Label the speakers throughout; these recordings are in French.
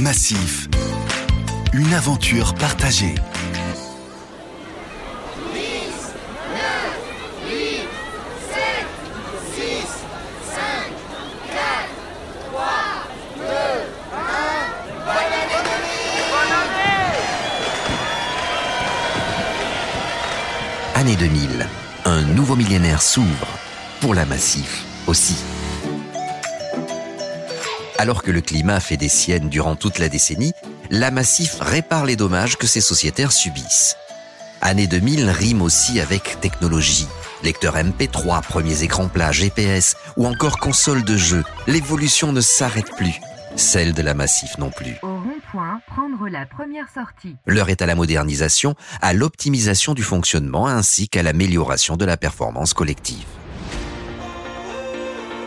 Speaker 1: Massif. Une aventure partagée.
Speaker 2: Année 2000, un nouveau millénaire s'ouvre, pour la Massif aussi. Alors que le climat fait des siennes durant toute la décennie, la Massif répare les dommages que ses sociétaires subissent. Année 2000 rime aussi avec technologie. Lecteur MP3, premiers écrans plats, GPS ou encore console de jeu, l'évolution ne s'arrête plus. Celle de la Massif non plus.
Speaker 3: Au rond-point, prendre la première sortie.
Speaker 2: L'heure est à la modernisation, à l'optimisation du fonctionnement ainsi qu'à l'amélioration de la performance collective.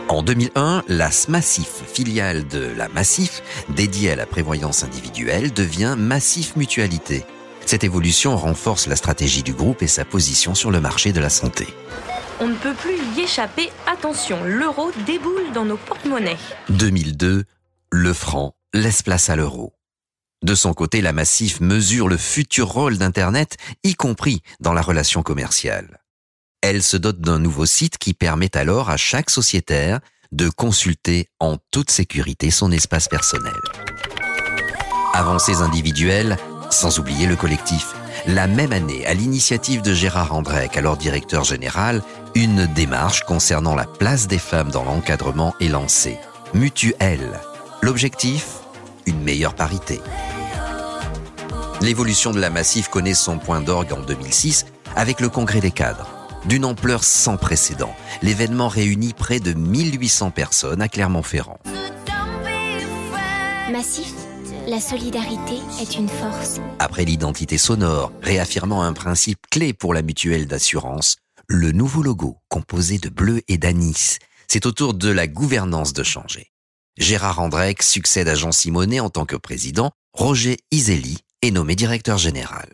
Speaker 2: En 2001, la Massif, filiale de la Massif, dédiée à la prévoyance individuelle, devient Massif Mutualité. Cette évolution renforce la stratégie du groupe et sa position sur le marché de la santé.
Speaker 4: On ne peut plus y échapper. Attention, l'euro déboule dans nos porte-monnaies.
Speaker 2: 2002, le franc laisse place à l'euro. De son côté, la Massif mesure le futur rôle d'Internet, y compris dans la relation commerciale. Elle se dote d'un nouveau site qui permet alors à chaque sociétaire de consulter en toute sécurité son espace personnel. Avancées individuelles, sans oublier le collectif. La même année, à l'initiative de Gérard Andrec, alors directeur général, une démarche concernant la place des femmes dans l'encadrement est lancée. Mutuelle. L'objectif? Une meilleure parité. L'évolution de la Massif connaît son point d'orgue en 2006 avec le Congrès des cadres d'une ampleur sans précédent. L'événement réunit près de 1800 personnes à Clermont-Ferrand.
Speaker 5: Massif, la solidarité est une force.
Speaker 2: Après l'identité sonore, réaffirmant un principe clé pour la mutuelle d'assurance, le nouveau logo, composé de bleu et d'anis, c'est au tour de la gouvernance de changer. Gérard Andrec succède à Jean Simonet en tant que président, Roger Iseli est nommé directeur général.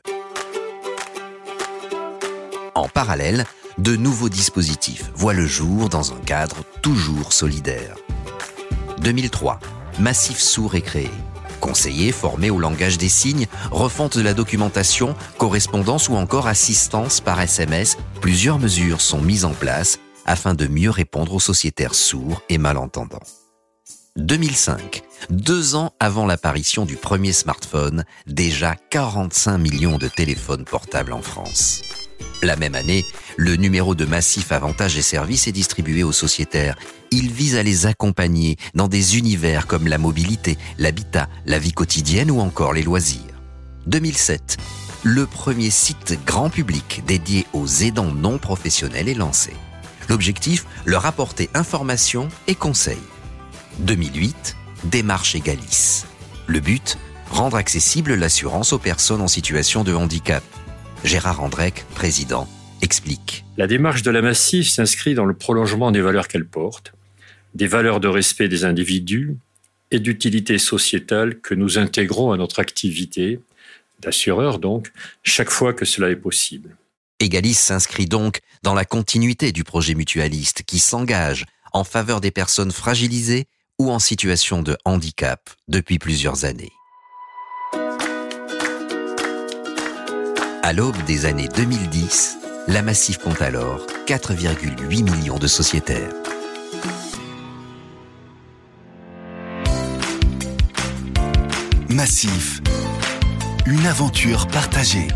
Speaker 2: En parallèle, de nouveaux dispositifs voient le jour dans un cadre toujours solidaire. 2003, Massif Sourd est créé. Conseiller formé au langage des signes, refonte de la documentation, correspondance ou encore assistance par SMS, plusieurs mesures sont mises en place afin de mieux répondre aux sociétaires sourds et malentendants. 2005, deux ans avant l'apparition du premier smartphone, déjà 45 millions de téléphones portables en France. La même année, le numéro de Massif Avantages et Services est distribué aux sociétaires. Il vise à les accompagner dans des univers comme la mobilité, l'habitat, la vie quotidienne ou encore les loisirs. 2007, le premier site grand public dédié aux aidants non professionnels est lancé. L'objectif, leur apporter information et conseils. 2008, démarche Egalis. Le but, rendre accessible l'assurance aux personnes en situation de handicap. Gérard Andrec, président, explique.
Speaker 6: La démarche de la Massif s'inscrit dans le prolongement des valeurs qu'elle porte, des valeurs de respect des individus et d'utilité sociétale que nous intégrons à notre activité, d'assureur donc, chaque fois que cela est possible.
Speaker 2: Egalis s'inscrit donc dans la continuité du projet mutualiste qui s'engage en faveur des personnes fragilisées ou en situation de handicap depuis plusieurs années. À l'aube des années 2010, la Massif compte alors 4,8 millions de sociétaires.
Speaker 1: Massif. Une aventure partagée.